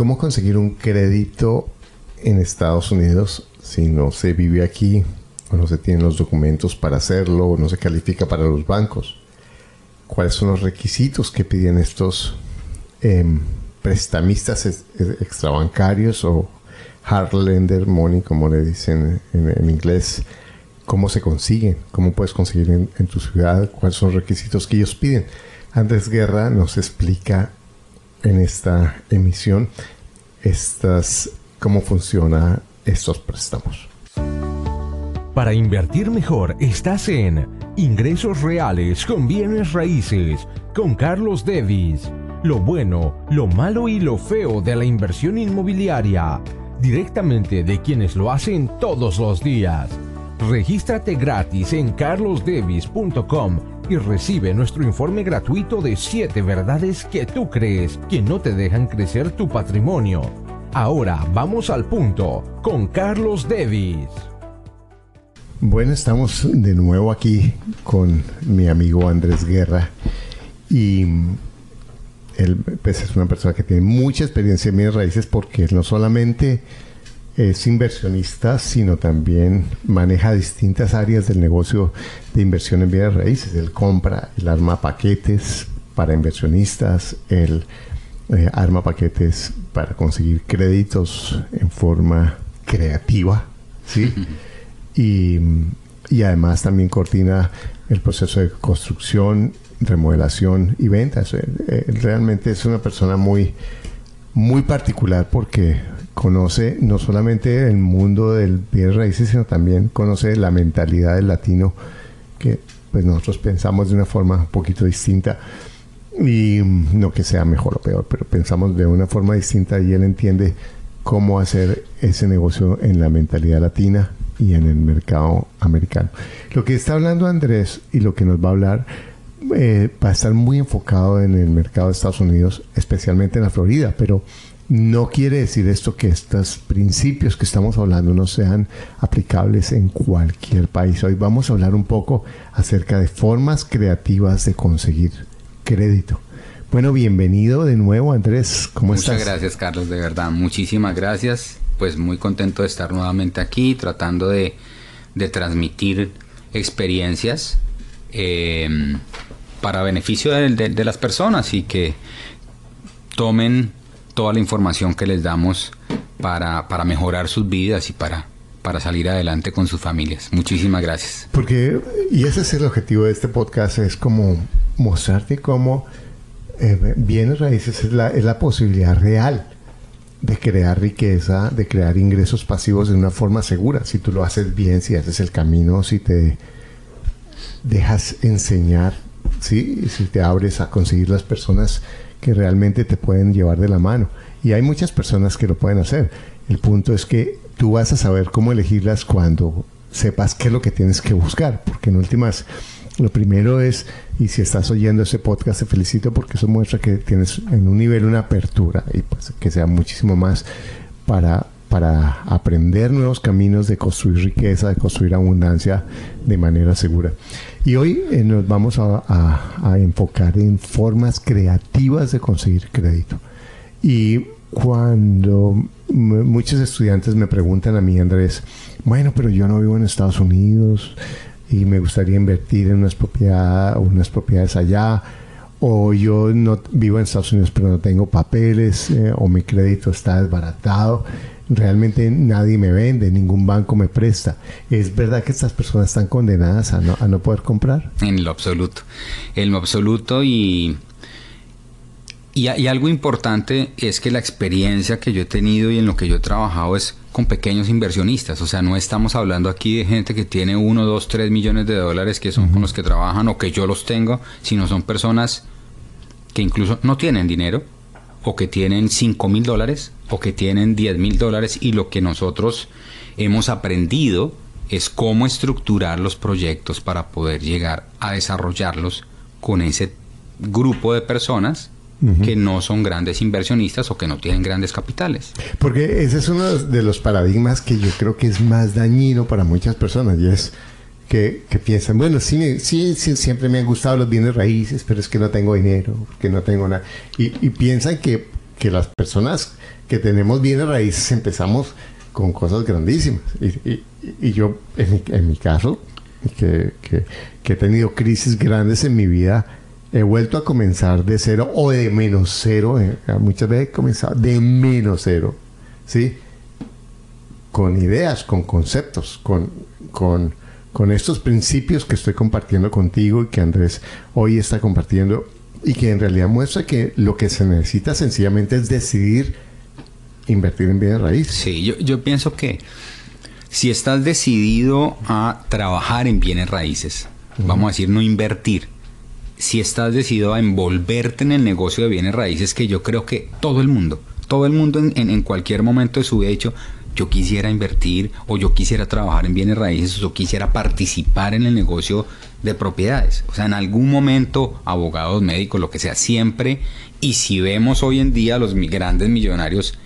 ¿Cómo conseguir un crédito en Estados Unidos si no se vive aquí o no se tienen los documentos para hacerlo o no se califica para los bancos? ¿Cuáles son los requisitos que piden estos em, prestamistas extrabancarios o hard lender money, como le dicen en, inglés? ¿Cómo se consiguen? ¿Cómo puedes conseguir en, en tu ciudad? ¿Cuáles son los requisitos que ellos piden? Andrés Guerra nos explica en esta emisión estas, cómo funciona estos préstamos. Para invertir mejor estás en Ingresos Reales con Bienes Raíces con Carlos Devis. Lo bueno, lo malo y lo feo de la inversión inmobiliaria. Directamente de quienes lo hacen todos los días. Regístrate gratis en carlosdevis.com y recibe nuestro informe gratuito de 7 verdades que tú crees que no te dejan crecer tu patrimonio. Ahora vamos al punto con Carlos Devis. Bueno, estamos de nuevo aquí con mi amigo Andrés Guerra y él pues, es una persona que tiene mucha experiencia en mis raíces porque no solamente es inversionista, sino también maneja distintas áreas del negocio de inversión en bienes raíces. Él compra, él arma paquetes para inversionistas, él eh, arma paquetes para conseguir créditos en forma creativa, ¿sí? y, y además también coordina el proceso de construcción, remodelación y ventas. realmente es una persona muy, muy particular porque conoce no solamente el mundo del bien raíces, sino también conoce la mentalidad del latino, que pues nosotros pensamos de una forma un poquito distinta. Y no que sea mejor o peor, pero pensamos de una forma distinta y él entiende cómo hacer ese negocio en la mentalidad latina y en el mercado americano. Lo que está hablando Andrés y lo que nos va a hablar eh, va a estar muy enfocado en el mercado de Estados Unidos, especialmente en la Florida, pero no quiere decir esto que estos principios que estamos hablando no sean aplicables en cualquier país. Hoy vamos a hablar un poco acerca de formas creativas de conseguir crédito. Bueno, bienvenido de nuevo Andrés, ¿cómo Muchas estás? Muchas gracias Carlos, de verdad, muchísimas gracias. Pues muy contento de estar nuevamente aquí, tratando de, transmitir experiencias eh, para beneficio de las personas y que tomen toda la información que les damos para, mejorar sus vidas y para, para salir adelante con sus familias. Muchísimas gracias. Porque, y ese es el objetivo de este podcast, es como mostrarte cómo eh, bienes raíces es la, es la posibilidad real de crear riqueza, de crear ingresos pasivos de una forma segura. Si tú lo haces bien, si haces el camino, si te dejas enseñar, ¿sí? si te abres a conseguir las personas que realmente te pueden llevar de la mano. Y hay muchas personas que lo pueden hacer. El punto es que tú vas a saber cómo elegirlas cuando sepas qué es lo que tienes que buscar. Porque en últimas, lo primero es, y si estás oyendo ese podcast, te felicito porque eso muestra que tienes en un nivel una apertura y pues que sea muchísimo más para para aprender nuevos caminos de construir riqueza, de construir abundancia de manera segura. Y hoy eh, nos vamos a, enfocar en formas creativas de conseguir crédito. Y cuando muchos estudiantes me preguntan a mí, Andrés, bueno, pero yo no vivo en Estados Unidos y me gustaría invertir en unas propiedades, allá, o yo no vivo en Estados Unidos pero no tengo papeles, eh, o mi crédito está desbaratado realmente nadie me vende, ningún banco me presta. ¿Es verdad que estas personas están condenadas a no, a no poder comprar? En lo absoluto, en lo absoluto y, y, y, algo importante es que la experiencia que yo he tenido y en lo que yo he trabajado es con pequeños inversionistas, o sea, no estamos hablando aquí de gente que tiene uno, dos, tres millones de dólares que son con los que trabajan o que yo los tengo, sino son personas que incluso no tienen dinero, o que tienen 5 mil dólares o que tienen 10 mil dólares y lo que nosotros hemos aprendido es cómo estructurar los proyectos para poder llegar a desarrollarlos con ese grupo de personas que no son grandes inversionistas o que no tienen grandes capitales. Porque ese es uno de los paradigmas que yo creo que es más dañino para muchas personas y es que, piensan, bueno, sí, sí, siempre me han gustado los bienes raíces, pero es que no tengo dinero, que no tengo nada. Y, piensan que, que las personas que tenemos bienes raíces empezamos con cosas grandísimas. Y, yo, en mi, caso, que, he tenido crisis grandes en mi vida, he vuelto a comenzar de cero o de menos cero. Eh, muchas veces he comenzado de menos cero, ¿sí? Con ideas, con conceptos, con, con, con estos principios que estoy compartiendo contigo y que Andrés hoy está compartiendo y que en realidad muestra que lo que se necesita sencillamente es decidir invertir en bienes raíces. Sí, yo, yo pienso que si estás decidido a trabajar en bienes raíces, vamos a decir no invertir, si estás decidido a envolverte en el negocio de bienes raíces, que yo creo que todo el mundo, todo el mundo en, en, cualquier momento de su vida ha dicho, yo quisiera invertir o yo quisiera trabajar en bienes raíces o quisiera participar en el negocio de propiedades. O sea, en algún momento, abogados, médicos, lo que sea, siempre. Y si vemos hoy en día los grandes millonarios,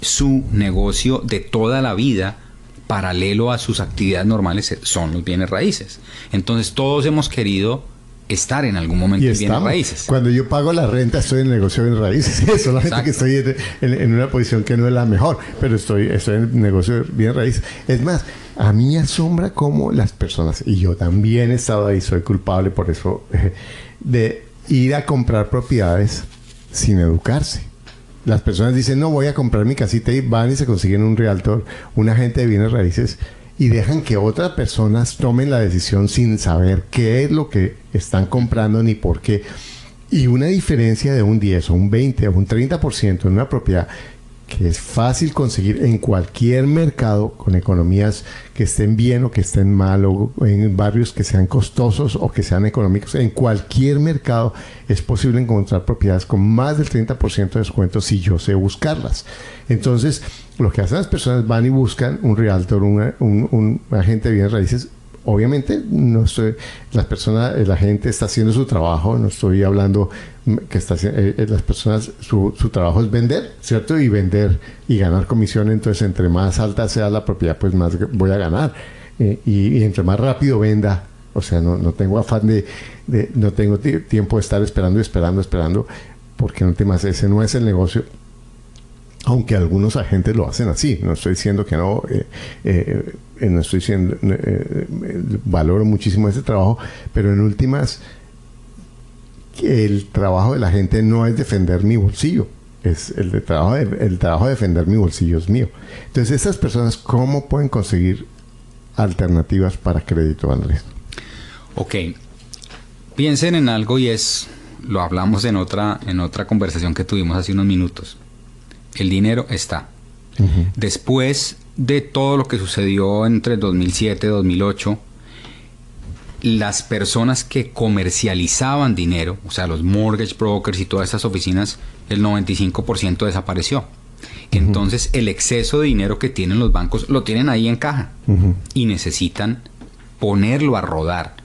su negocio de toda la vida, paralelo a sus actividades normales, son los bienes raíces. Entonces todos hemos querido estar en algún momento en bienes raíces. Cuando yo pago la renta estoy en el negocio de bienes raíces. Solamente que estoy en, una posición que no es la mejor, pero estoy, estoy en el negocio de bienes raíces. Es más, a mí asombra cómo las personas, y yo también he estado ahí, soy culpable por eso, de ir a comprar propiedades sin educarse. Las personas dicen, no, voy a comprar mi casita y van y se consiguen un realtor, un agente de bienes raíces y dejan que otras personas tomen la decisión sin saber qué es lo que están comprando ni por qué. Y una diferencia de un 10 o un 20 o un 30% en una propiedad que es fácil conseguir en cualquier mercado con economías que estén bien o que estén mal o en barrios que sean costosos o que sean económicos. En cualquier mercado es posible encontrar propiedades con más del 30% de descuento si yo sé buscarlas. Entonces, lo que hacen las personas van y buscan un realtor, un, agente de bienes raíces. Obviamente no estoy las personas la gente está haciendo su trabajo no estoy hablando que está eh, eh, las personas su, su, trabajo es vender cierto y vender y ganar comisión. Entonces entre más alta sea la propiedad pues más voy a ganar. Eh, y, entre más rápido venda o sea no, no tengo afán de, no tengo tiempo de estar esperando esperando esperando porque no temas ese no es el negocio aunque algunos agentes lo hacen así, no estoy diciendo que no, eh, eh, eh, no estoy diciendo, valoro muchísimo ese trabajo, pero en últimas, el trabajo de la gente no es defender mi bolsillo, es el, trabajo, de, el trabajo de defender mi bolsillo es mío. Entonces, esas personas, ¿cómo pueden conseguir alternativas para crédito, Andrés? Ok, piensen en algo y es, lo hablamos en otra, en otra conversación que tuvimos hace unos minutos el dinero está. Después de todo lo que sucedió entre 2007 y 2008, las personas que comercializaban dinero, o sea, los mortgage brokers y todas estas oficinas, el 95% desapareció. Entonces, el exceso de dinero que tienen los bancos lo tienen ahí en caja y necesitan ponerlo a rodar.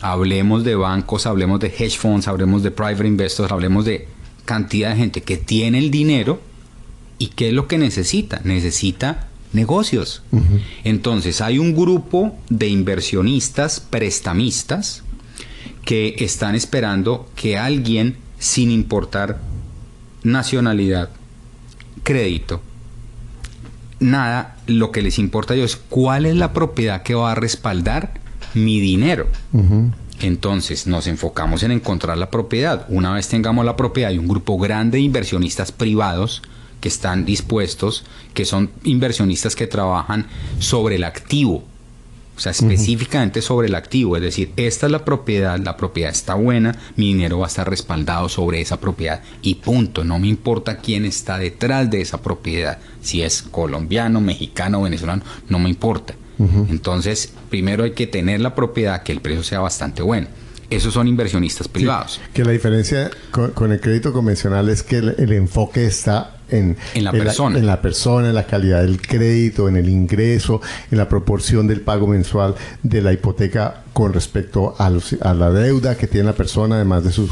Hablemos de bancos, hablemos de hedge funds, hablemos de private investors, hablemos de cantidad de gente que tiene el dinero ¿Y qué es lo que necesita? Necesita negocios. Entonces hay un grupo de inversionistas prestamistas que están esperando que alguien, sin importar nacionalidad, crédito, nada, lo que les importa a ellos es cuál es la propiedad que va a respaldar mi dinero. Entonces nos enfocamos en encontrar la propiedad. Una vez tengamos la propiedad y un grupo grande de inversionistas privados, que están dispuestos, que son inversionistas que trabajan sobre el activo, o sea, específicamente sobre el activo, es decir, esta es la propiedad, la propiedad está buena, mi dinero va a estar respaldado sobre esa propiedad y punto, no me importa quién está detrás de esa propiedad, si es colombiano, mexicano, venezolano, no me importa. Entonces, primero hay que tener la propiedad, que el precio sea bastante bueno. Esos son inversionistas privados. que la diferencia con, el crédito convencional es que el enfoque está en, la persona. en la persona, en la calidad del crédito, en el ingreso, en la proporción del pago mensual de la hipoteca con respecto a, a la deuda que tiene la persona, además de su,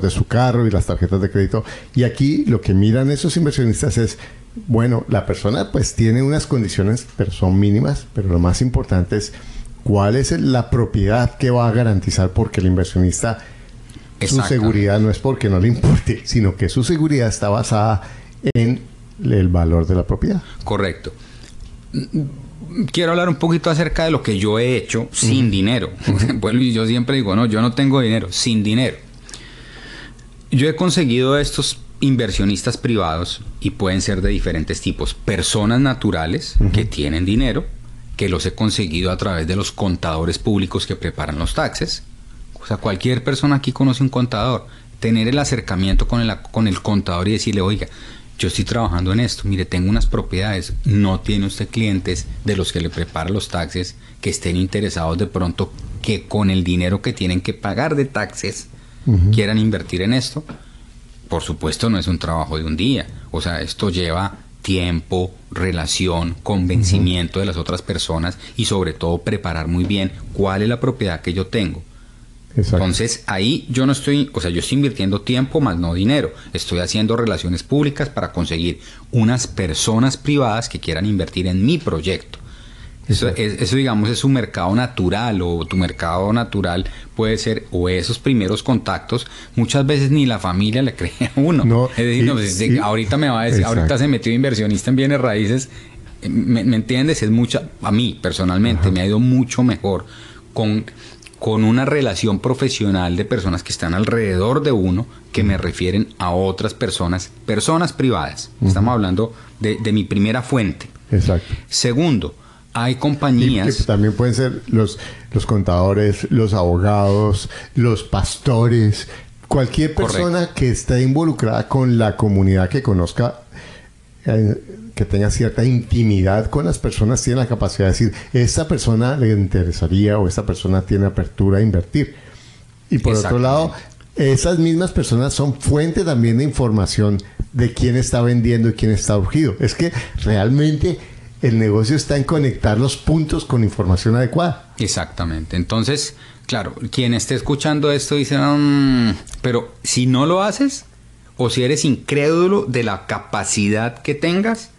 de su carro y las tarjetas de crédito. Y aquí lo que miran esos inversionistas es, bueno, la persona pues tiene unas condiciones, pero son mínimas, pero lo más importante es cuál es la propiedad que va a garantizar porque el inversionista su seguridad no es porque no le importe, sino que su seguridad está basada en el valor de la propiedad. Correcto. Quiero hablar un poquito acerca de lo que yo he hecho sin dinero. bueno, yo siempre digo, no, yo no tengo dinero, sin dinero. Yo he conseguido estos inversionistas privados y pueden ser de diferentes tipos. Personas naturales que tienen dinero, que los he conseguido a través de los contadores públicos que preparan los taxes. O sea, cualquier persona aquí conoce un contador. Tener el acercamiento con el, con el contador y decirle, oiga, yo estoy trabajando en esto, mire, tengo unas propiedades, no tiene usted clientes de los que le prepara los taxes que estén interesados de pronto que con el dinero que tienen que pagar de taxes quieran invertir en esto. Por supuesto no es un trabajo de un día, o sea, esto lleva tiempo, relación, convencimiento de las otras personas y sobre todo preparar muy bien cuál es la propiedad que yo tengo. Entonces ahí yo no estoy, o sea, yo estoy invirtiendo tiempo más no dinero. Estoy haciendo relaciones públicas para conseguir unas personas privadas que quieran invertir en mi proyecto. Eso, eso, digamos, es un mercado natural o tu mercado natural puede ser o esos primeros contactos. Muchas veces ni la familia le cree a uno. No, es decir, ahorita me va a decir, ahorita se metió inversionista en bienes raíces. ¿Me, entiendes? Es mucha, a mí personalmente me ha ido mucho mejor con, con una relación profesional de personas que están alrededor de uno que me refieren a otras personas, personas privadas. Estamos hablando de, de mi primera fuente. Exacto. Segundo, hay compañías. también pueden ser los, los contadores, los abogados, los pastores, cualquier persona que esté involucrada con la comunidad que conozca, eh, que tenga cierta intimidad con las personas, tiene la capacidad de decir, esta persona le interesaría o esta persona tiene apertura a invertir. Y por otro lado, esas mismas personas son fuente también de información de quién está vendiendo y quién está urgido. Es que realmente el negocio está en conectar los puntos con información adecuada. Exactamente. Entonces, claro, quien esté escuchando esto dice, mm, pero si no lo haces, o si eres incrédulo de la capacidad que tengas,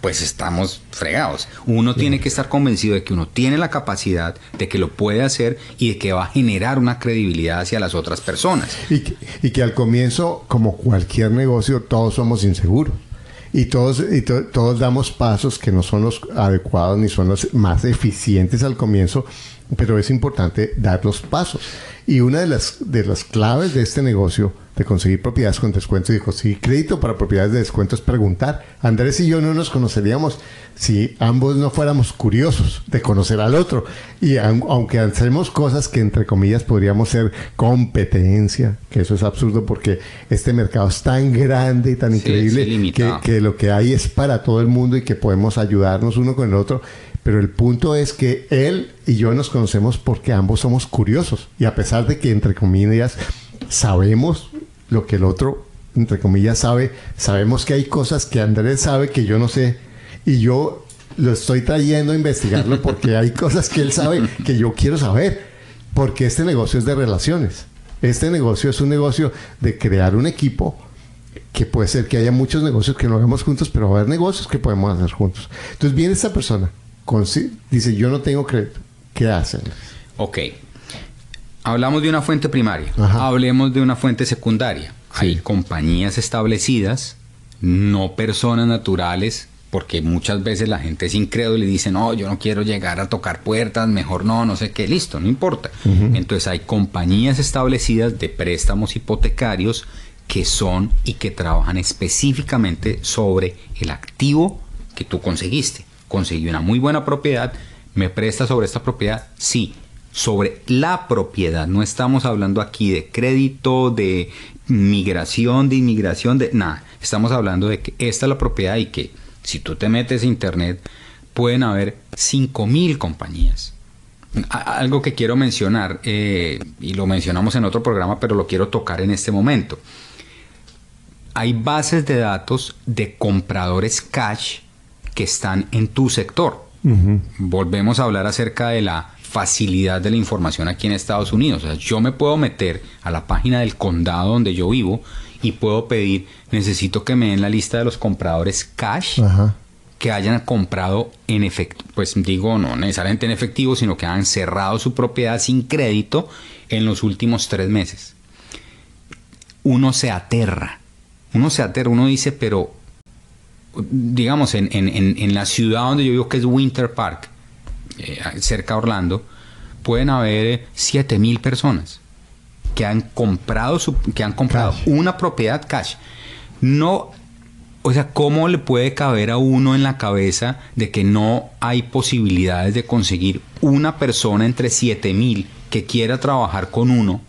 pues estamos fregados. Uno tiene que estar convencido de que uno tiene la capacidad, de que lo puede hacer y de que va a generar una credibilidad hacia las otras personas. Y que, y que al comienzo, como cualquier negocio, todos somos inseguros y todos, y todos damos pasos que no son los adecuados ni son los más eficientes al comienzo, pero es importante dar los pasos. Y una de las, de las claves de este negocio de conseguir propiedades con descuento y conseguir crédito para propiedades de descuento es preguntar. Andrés y yo no nos conoceríamos si ambos no fuéramos curiosos de conocer al otro. Y aunque hacemos cosas que entre comillas podríamos ser competencia, que eso es absurdo porque este mercado es tan grande y tan increíble que, que lo que hay es para todo el mundo y que podemos ayudarnos uno con el otro. Pero el punto es que él y yo nos conocemos porque ambos somos curiosos. Y a pesar de que, entre comillas, sabemos lo que el otro, entre comillas, sabe, sabemos que hay cosas que Andrés sabe que yo no sé. Y yo lo estoy trayendo a investigarlo porque hay cosas que él sabe que yo quiero saber. Porque este negocio es de relaciones. Este negocio es un negocio de crear un equipo que puede ser que haya muchos negocios que no hagamos juntos, pero va a haber negocios que podemos hacer juntos. Entonces viene esta persona dice, yo no tengo crédito. ¿Qué hacen? Ok. Hablamos de una fuente primaria. Hablemos de una fuente secundaria. Hay compañías establecidas, no personas naturales, porque muchas veces la gente es incrédula y dice, no, yo no quiero llegar a tocar puertas, mejor no, no sé qué, listo, no importa. Entonces hay compañías establecidas de préstamos hipotecarios que son y que trabajan específicamente sobre el activo que tú conseguiste conseguí una muy buena propiedad, ¿me presta sobre esta propiedad? Sí, sobre la propiedad. No estamos hablando aquí de crédito, de migración, de inmigración, de nada. Estamos hablando de que esta es la propiedad y que si tú te metes a internet pueden haber 5.000 compañías. Algo que quiero mencionar, eh, y lo mencionamos en otro programa, pero lo quiero tocar en este momento. Hay bases de datos de compradores cash que están en tu sector. Volvemos a hablar acerca de la facilidad de la información aquí en Estados Unidos. O sea, yo me puedo meter a la página del condado donde yo vivo y puedo pedir, necesito que me den la lista de los compradores cash que hayan comprado en efecto, pues digo, no necesariamente en efectivo, sino que han cerrado su propiedad sin crédito en los últimos tres meses. uno se aterra. Uno se aterra, uno dice, pero digamos, en, en, en la ciudad donde yo vivo, que es Winter Park, eh, cerca de Orlando, pueden haber 7 mil personas que han comprado, su, que han comprado una propiedad cash. No, o sea, ¿cómo le puede caber a uno en la cabeza de que no hay posibilidades de conseguir una persona entre 7 mil que quiera trabajar con uno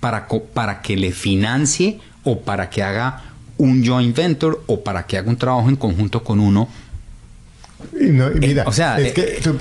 para, para que le financie o para que haga un joint venture o para que haga un trabajo en conjunto con uno mira, o sea, es que eh, tú,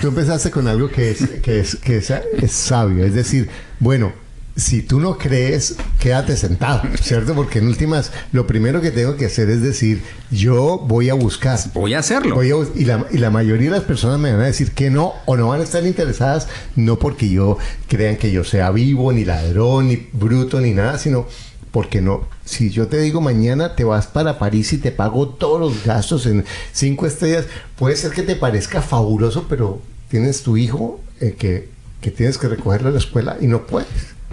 tú, empezaste con algo que es, que es, que es, sabio, es decir, bueno, si tú no crees, quédate sentado, ¿cierto? Porque en últimas, lo primero que tengo que hacer es decir, yo voy a buscar. Voy a hacerlo. y, la, y, la, mayoría de las personas me van a decir que no, o no van a estar interesadas, no porque yo crean que yo sea vivo, ni ladrón, ni bruto, ni nada, sino porque no, si yo te digo mañana te vas para París y te pago todos los gastos en cinco estrellas, puede ser que te parezca fabuloso, pero tienes tu hijo eh, que, que, tienes que recogerlo a la escuela y no puedes.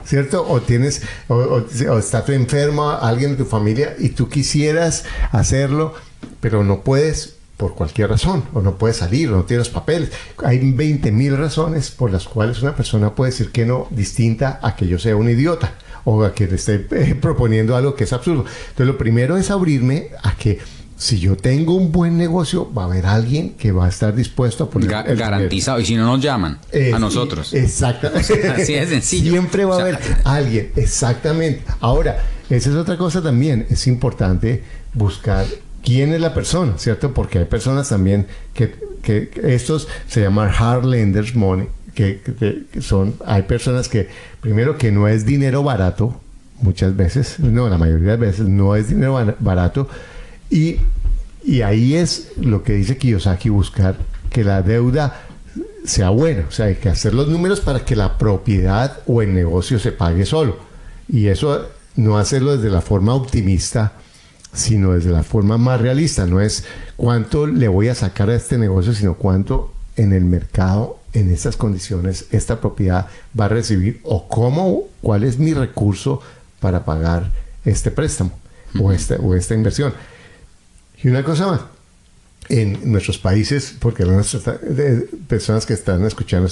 ¿Cierto? O tienes, o, está tu enfermo, alguien de tu familia y tú quisieras hacerlo, pero no puedes por cualquier razón, o no puedes salir, o no tienes papeles. Hay 20 mil razones por las cuales una persona puede decir que no, distinta a que yo sea un idiota o a que le esté eh, proponiendo algo que es absurdo. Entonces, lo primero es abrirme a que si yo tengo un buen negocio, va a haber alguien que va a estar dispuesto a poner. garantizado. Y si no nos llaman a nosotros. Exactamente. Así es sencillo. Siempre va a haber alguien. Exactamente. Ahora, esa es otra cosa también. Es importante buscar quién es la persona, ¿cierto? Porque hay personas también que, que estos se llaman hard lenders money que, son, hay personas que, primero que no es dinero barato, muchas veces, no, la mayoría de veces no es dinero barato, y, y ahí es lo que dice Kiyosaki, buscar que la deuda sea buena, o sea, hay que hacer los números para que la propiedad o el negocio se pague solo. Y eso no hacerlo desde la forma optimista, sino desde la forma más realista. No es cuánto le voy a sacar a este negocio, sino cuánto en el mercado en estas condiciones esta propiedad va a recibir o cómo, cuál es mi recurso para pagar este préstamo o, este, o esta inversión. Y una cosa más, en nuestros países, porque las personas que están escuchando,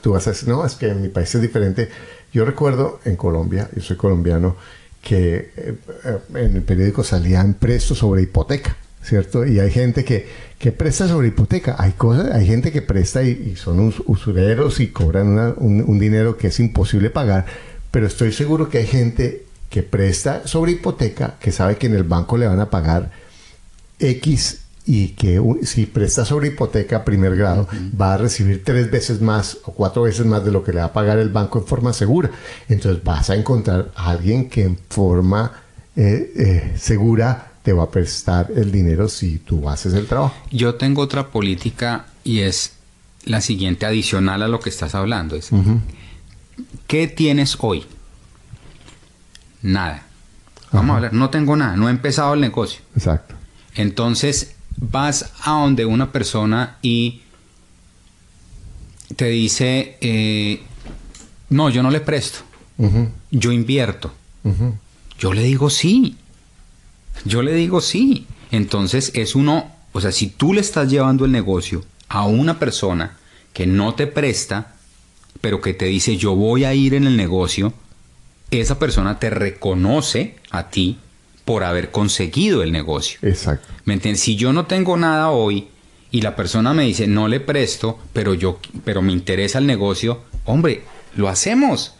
tú vas a decir, no, es que en mi país es diferente. Yo recuerdo en Colombia, yo soy colombiano, que eh, en el periódico salían prestos sobre hipoteca. ¿Cierto? Y hay gente que, que presta sobre hipoteca. Hay cosas, hay gente que presta y, son usureros y cobran un, dinero que es imposible pagar. Pero estoy seguro que hay gente que presta sobre hipoteca, que sabe que en el banco le van a pagar X y que si presta sobre hipoteca primer grado va a recibir tres veces más o cuatro veces más de lo que le va a pagar el banco en forma segura. Entonces vas a encontrar a alguien que en forma eh, eh, segura te va a prestar el dinero si tú haces el trabajo. Yo tengo otra política y es la siguiente adicional a lo que estás hablando. Es, ¿Qué tienes hoy? Nada. Vamos a hablar, no tengo nada, no he empezado el negocio. Exacto. Entonces vas a donde una persona y te dice, eh, no, yo no le presto, yo invierto. Yo le digo sí. Yo le digo sí. Entonces es uno, o sea, si tú le estás llevando el negocio a una persona que no te presta, pero que te dice yo voy a ir en el negocio, esa persona te reconoce a ti por haber conseguido el negocio. Exacto. ¿Me entiendes? Si yo no tengo nada hoy y la persona me dice no le presto, pero yo pero me interesa el negocio, hombre, lo hacemos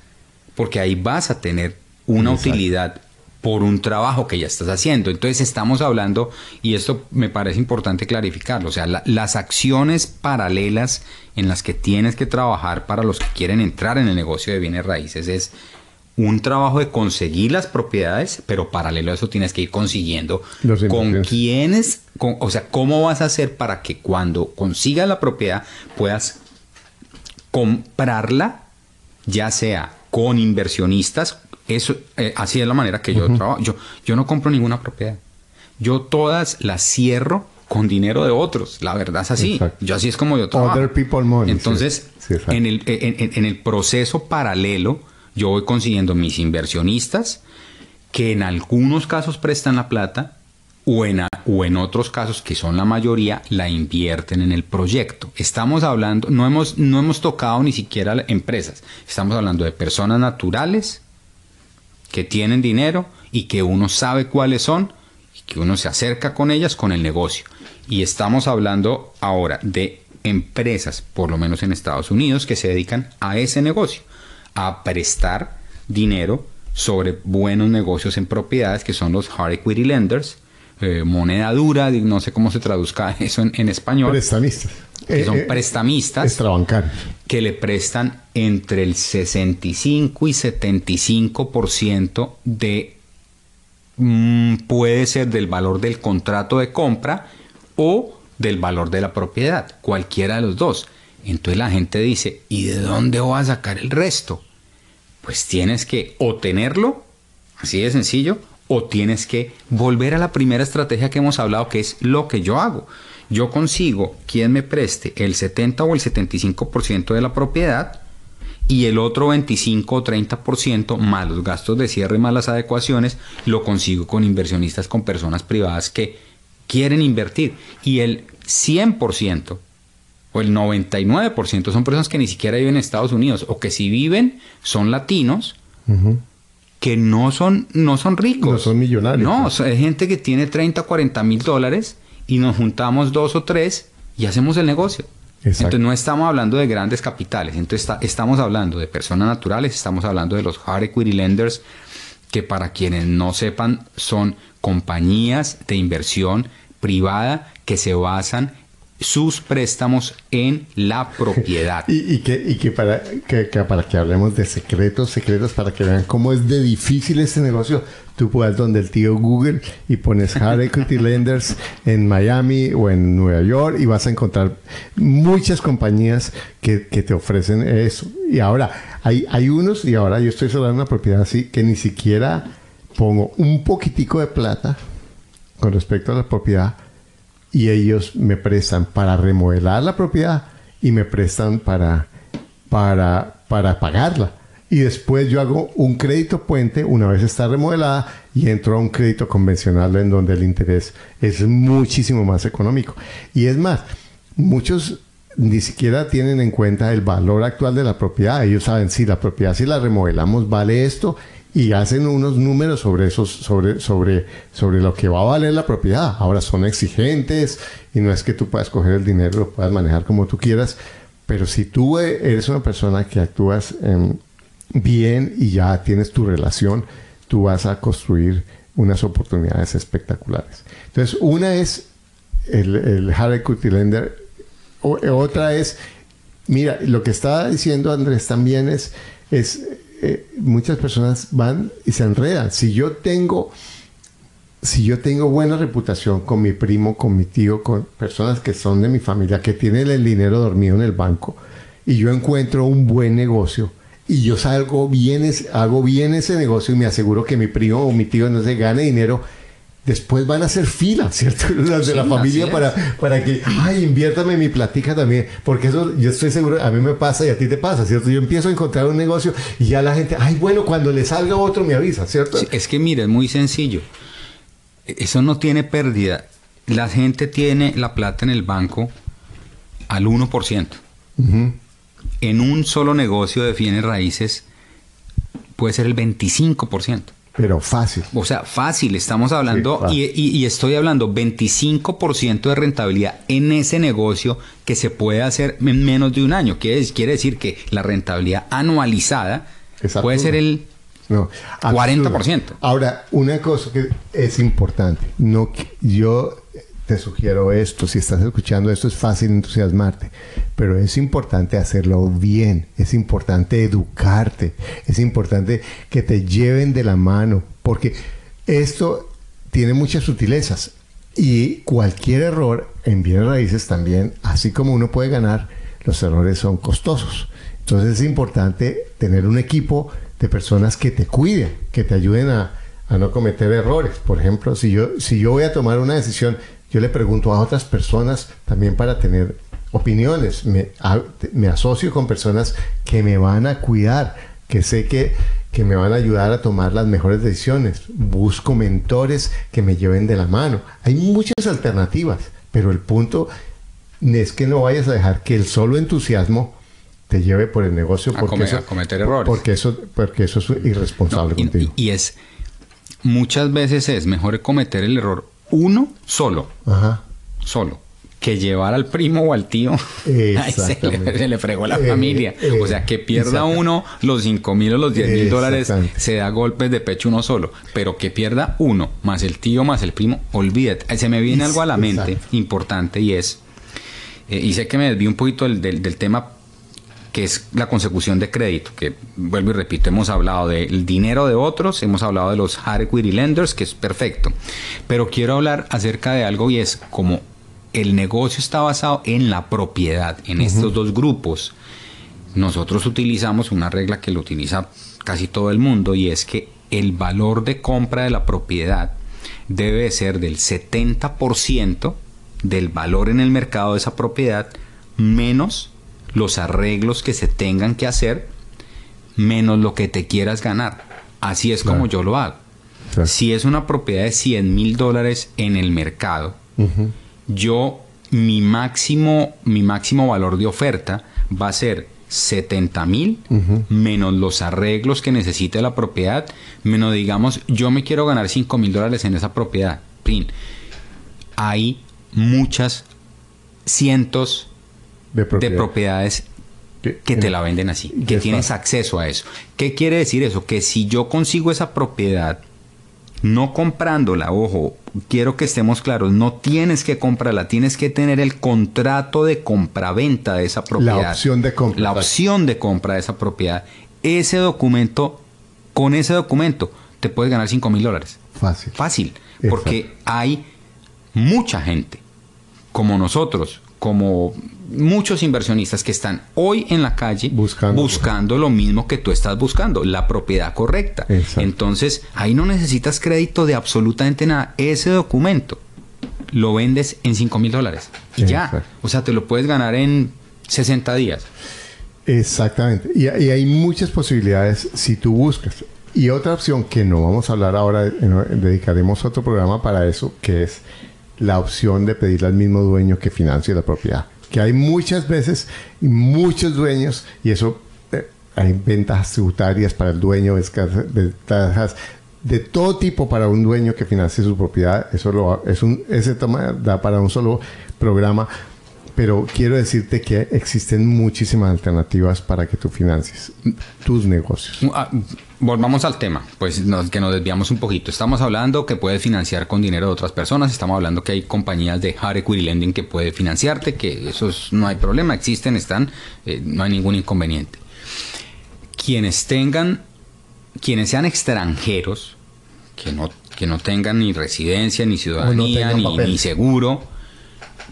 porque ahí vas a tener una utilidad por un trabajo que ya estás haciendo. Entonces estamos hablando, y esto me parece importante clarificarlo, o sea, las acciones paralelas en las que tienes que trabajar para los que quieren entrar en el negocio de bienes raíces es un trabajo de conseguir las propiedades, pero paralelo a eso tienes que ir consiguiendo con quiénes, o sea, cómo vas a hacer para que cuando consigas la propiedad puedas comprarla, ya sea con inversionistas, eso, eh, así es la manera que yo trabajo. Yo, yo no compro ninguna propiedad. Yo todas las cierro con dinero de otros. La verdad es así. Yo así es como yo trabajo. Entonces, en, el, en, el proceso paralelo, yo voy consiguiendo mis inversionistas que en algunos casos prestan la plata o en, o en otros casos, que son la mayoría, la invierten en el proyecto. Estamos hablando, no hemos, no hemos tocado ni siquiera empresas, estamos hablando de personas naturales que tienen dinero y que uno sabe cuáles son y que uno se acerca con ellas con el negocio. Y estamos hablando ahora de empresas, por lo menos en Estados Unidos, que se dedican a ese negocio, a prestar dinero sobre buenos negocios en propiedades, que son los hard equity lenders, eh, moneda dura, no sé cómo se traduzca eso en, español. Prestamistas. Que son eh, eh, prestamistas. Que le prestan entre el 65 y 75% de... Mm, puede ser del valor del contrato de compra o del valor de la propiedad, cualquiera de los dos. Entonces la gente dice, ¿y de dónde voy a sacar el resto? Pues tienes que o tenerlo, así de sencillo, o tienes que volver a la primera estrategia que hemos hablado, que es lo que yo hago. Yo consigo quien me preste el 70 o el 75% de la propiedad y el otro 25 o 30% más los gastos de cierre más las adecuaciones lo consigo con inversionistas, con personas privadas que quieren invertir. Y el 100% o el 99% son personas que ni siquiera viven en Estados Unidos o que si viven son latinos que no son, no son ricos. No son millonarios. No, es gente que tiene 30, 40 mil dólares y nos juntamos dos o tres y hacemos el negocio. Entonces no estamos hablando de grandes capitales, entonces estamos hablando de personas naturales, estamos hablando de los hard equity lenders, que para quienes no sepan son compañías de inversión privada que se basan sus préstamos en la propiedad. y, que, y que, para, que, para que hablemos de secretos, secretos, para que vean cómo es de difícil este negocio, tú puedes donde el tío Google y pones Hard Equity Lenders en Miami o en Nueva York y vas a encontrar muchas compañías que, que te ofrecen eso. Y ahora, hay, hay unos, y ahora yo estoy sobrando una propiedad así, que ni siquiera pongo un poquitico de plata con respecto a la propiedad y ellos me prestan para remodelar la propiedad y me prestan para, para, para pagarla. Y después yo hago un crédito puente una vez está remodelada y entro a un crédito convencional en donde el interés es muchísimo más económico. Y es más, muchos ni siquiera tienen en cuenta el valor actual de la propiedad. Ellos saben si la propiedad si la remodelamos vale esto y hacen unos números sobre esos, sobre, sobre, sobre lo que va a valer la propiedad. Ahora son exigentes y no es que tú puedas coger el dinero, lo puedas manejar como tú quieras, pero si tú eres una persona que actúas bien y ya tienes tu relación, tú vas a construir unas oportunidades espectaculares. Entonces, una es el, el hard equity lender, otra es, mira, lo que estaba diciendo Andrés también es, es eh, muchas personas van y se enredan. Si yo tengo, si yo tengo buena reputación con mi primo, con mi tío, con personas que son de mi familia, que tienen el dinero dormido en el banco, y yo encuentro un buen negocio, y yo salgo bien, hago bien ese negocio y me aseguro que mi primo o mi tío no se gane dinero, después van a hacer fila, ¿cierto? Las de la familia para, para que, ay, inviértame mi platica también, porque eso yo estoy seguro, a mí me pasa y a ti te pasa, ¿cierto? Yo empiezo a encontrar un negocio y ya la gente, ay, bueno, cuando le salga otro me avisa, ¿cierto? es que mira, es muy sencillo. Eso no tiene pérdida. La gente tiene la plata en el banco al 1%. En un solo negocio de bienes raíces puede ser el 25%. Pero fácil. O sea, fácil. Estamos hablando, y, estoy hablando 25% de rentabilidad en ese negocio que se puede hacer en menos de un año. Quiere, quiere decir que la rentabilidad anualizada puede ser el 40%. Ahora, una cosa que es importante. No, yo te sugiero esto, si estás escuchando esto es fácil entusiasmarte, pero es importante hacerlo bien, es importante educarte, es importante que te lleven de la mano, porque esto tiene muchas sutilezas y cualquier error en bienes raíces también, así como uno puede ganar, los errores son costosos. Entonces es importante tener un equipo de personas que te cuiden, que te ayuden a, no cometer errores. Por ejemplo, si yo, si yo voy a tomar una decisión, yo le pregunto a otras personas también para tener opiniones. Me, me asocio con personas que me van a cuidar, que sé que, que me van a ayudar a tomar las mejores decisiones. Busco mentores que me lleven de la mano. Hay muchas alternativas, pero el punto es que no vayas a dejar que el solo entusiasmo te lleve por el negocio porque a, cometer errores. Porque eso, porque eso es irresponsable contigo. Y, es muchas veces es mejor cometer el error uno solo. Ajá. Solo que llevar al primo o al tío, se, le, fregó la eh, familia. o sea, que pierda uno los 5 mil o los 10 mil dólares, se da golpes de pecho uno solo. Pero que pierda uno, más el tío, más el primo, olvídate. Se me viene algo a la mente importante y es, eh, y sé que me desvío un poquito del, tema que es la consecución de crédito, que vuelvo y repito, hemos hablado del dinero de otros, hemos hablado de los hard equity lenders, que es perfecto, pero quiero hablar acerca de algo y es como el negocio está basado en la propiedad, en estos dos grupos. Nosotros utilizamos una regla que lo utiliza casi todo el mundo y es que el valor de compra de la propiedad debe ser del 70% del valor en el mercado de esa propiedad menos los arreglos que se tengan que hacer menos lo que te quieras ganar. Así es como yo lo hago. Si es una propiedad de 100 mil dólares en el mercado, yo mi máximo, mi máximo valor de oferta va a ser 70 mil menos los arreglos que necesite la propiedad, menos digamos, yo me quiero ganar 5 mil dólares en esa propiedad. Hay muchas cientos de, propiedades que te la venden así, que tienes acceso a eso. ¿Qué quiere decir eso? Que si yo consigo esa propiedad no comprándola, ojo, quiero que estemos claros, no tienes que comprarla, tienes que tener el contrato de compra-venta de esa propiedad. La opción de compra. La opción de compra de esa propiedad. Ese documento, con ese documento, te puedes ganar 5 mil dólares. Fácil. Fácil. Porque hay mucha gente, como nosotros, como muchos inversionistas que están hoy en la calle buscando, lo mismo que tú estás buscando, la propiedad correcta. Entonces, ahí no necesitas crédito de absolutamente nada. Ese documento lo vendes en 5 mil dólares. Y ya. O sea, te lo puedes ganar en 60 días. Exactamente. Y, hay muchas posibilidades si tú buscas. Y otra opción que no vamos a hablar ahora, eh, dedicaremos otro programa para eso, que es la opción de pedirle al mismo dueño que financie la propiedad que hay muchas veces y muchos dueños y eso eh, hay ventajas tributarias para el dueño, ventajas de todo tipo para un dueño que financie su propiedad. Eso lo, es un, ese toma da para un solo programa. Pero quiero decirte que existen muchísimas alternativas para que tú financies tus negocios. Ah, volvamos al tema, pues que nos desviamos un poquito. Estamos hablando que puedes financiar con dinero de otras personas, estamos hablando que hay compañías de hard equity lending que puede financiarte, que eso no hay problema, existen, están, eh, no hay ningún inconveniente. Quienes tengan, quienes sean extranjeros, que no, que no tengan ni residencia, ni ciudadanía, ni, ni seguro,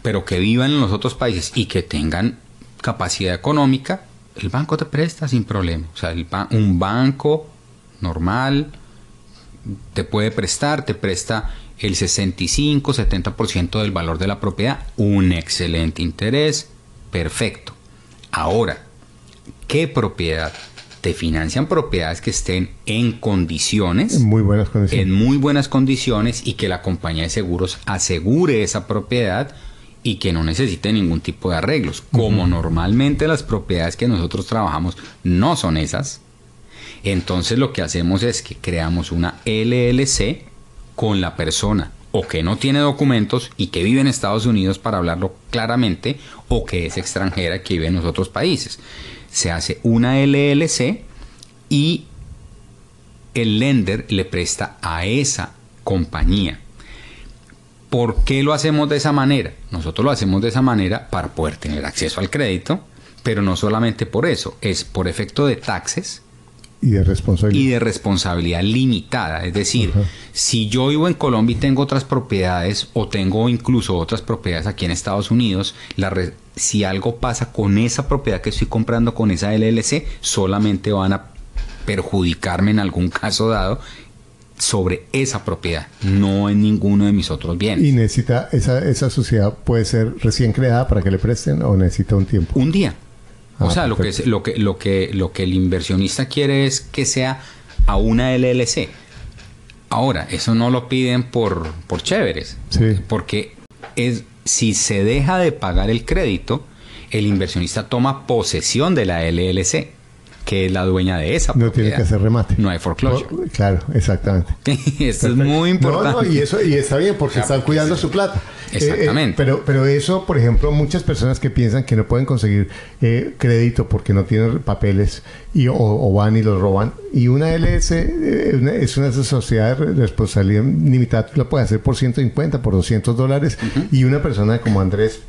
pero que vivan en los otros países y que tengan capacidad económica, el banco te presta sin problema. O sea, un banco normal te puede prestar, te presta el 65, 70% del valor de la propiedad, un excelente interés, perfecto. Ahora, ¿qué propiedad? Te financian propiedades que estén en condiciones. En muy buenas condiciones. En muy buenas condiciones y que la compañía de seguros asegure esa propiedad y que no necesite ningún tipo de arreglos. Como normalmente las propiedades que nosotros trabajamos no son esas, entonces lo que hacemos es que creamos una LLC con la persona o que no tiene documentos y que vive en Estados Unidos para hablarlo claramente o que es extranjera que vive en los otros países. Se hace una LLC y el lender le presta a esa compañía ¿Por qué lo hacemos de esa manera? Nosotros lo hacemos de esa manera para poder tener acceso al crédito, pero no solamente por eso, es por efecto de taxes. Y de responsabilidad. Y de responsabilidad limitada. Es decir, si yo vivo en Colombia y tengo otras propiedades o tengo incluso otras propiedades aquí en Estados Unidos, si algo pasa con esa propiedad que estoy comprando con esa LLC, solamente van a perjudicarme en algún caso dado sobre esa propiedad, no en ninguno de mis otros bienes. ¿Y necesita esa, esa sociedad puede ser recién creada para que le presten o necesita un tiempo? Un día. o ah, sea, lo que, lo, que, lo, que, lo que el inversionista quiere es que sea a una LLC. Ahora, eso no lo piden por, por chéveres, Sí. porque es, si se deja de pagar el crédito, el inversionista toma posesión de la LLC, que es la dueña de esa No tiene que hacer remate. No hay foreclosure. Oh, Claro, exactamente. Esto es muy importante. No, no, y eso y está bien porque están cuidando su plata. Exactamente. Eh, eh, pero, pero eso, por ejemplo, muchas personas que piensan que no pueden conseguir eh, crédito porque no tienen papeles y, o, o van y los roban. Y una LS una- es una sociedad de responsabilidad limitada, tú la puedes hacer por 150, por 200 dólares. Y una persona como Andrés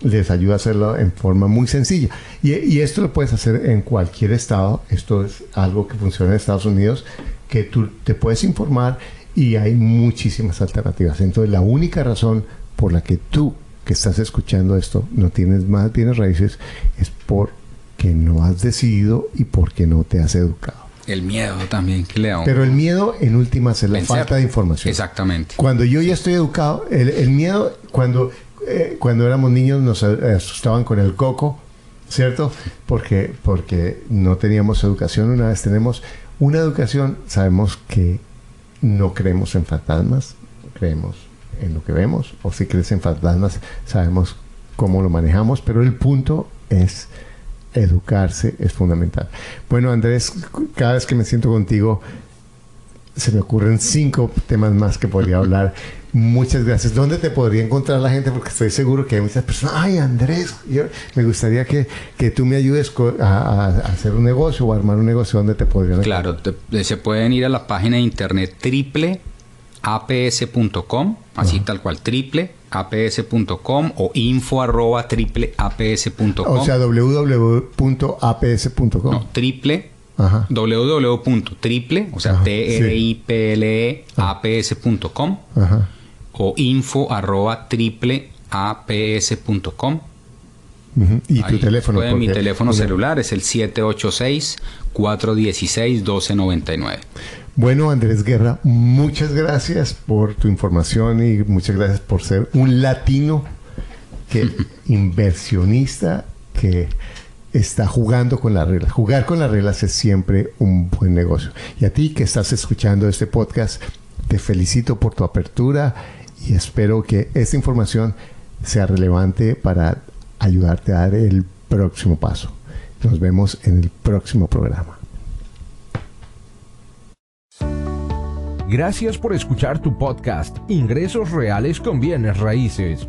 les ayuda a hacerlo en forma muy sencilla. Y, y esto lo puedes hacer en cualquier estado. Esto es algo que funciona en Estados Unidos, que tú te puedes informar y hay muchísimas alternativas. Entonces, la única razón por la que tú que estás escuchando esto no tienes más bienes raíces es porque no has decidido y porque no te has educado. El miedo también que le. Pero el miedo, en últimas, es la falta de información. Exactamente. Cuando yo ya estoy educado, el, el miedo, cuando, eh, cuando éramos niños nos asustaban con el coco, ¿cierto? Porque, porque no teníamos educación. Una vez tenemos una educación, sabemos que no creemos en fantasmas, creemos en lo que vemos, o si crees en fantasmas, sabemos cómo lo manejamos, pero el punto es educarse, es fundamental. Bueno, Andrés, cada vez que me siento contigo, se me ocurren cinco temas más que podría hablar. Muchas gracias. ¿Dónde te podría encontrar la gente? Porque estoy seguro que hay muchas personas. Ay, Andrés, yo- me gustaría que, que tú me ayudes a, a- a hacer un negocio o armar un negocio. ¿Dónde te podrían Claro, te- se pueden ir a la página de internet tripleaps.com, así tal cual, tripleaps.com o info arroba tripleaps.com. O sea, www.aps.com. no, triple Ajá. www.triple, o sea, Ajá, t r i p l e a p s.com o info arroba tripleaps.com. Ujú. Y tu Ahí teléfono. mi teléfono porque- celular es el 786-416-1299. Bueno, Andrés Guerra, muchas gracias por tu información y muchas gracias por ser un latino que inversionista que está jugando con las reglas. Jugar con las reglas es siempre un buen negocio. Y a ti que estás escuchando este podcast, te felicito por tu apertura y espero que esta información sea relevante para ayudarte a dar el próximo paso. Nos vemos en el próximo programa. Gracias por escuchar tu podcast Ingresos Reales con Bienes Raíces.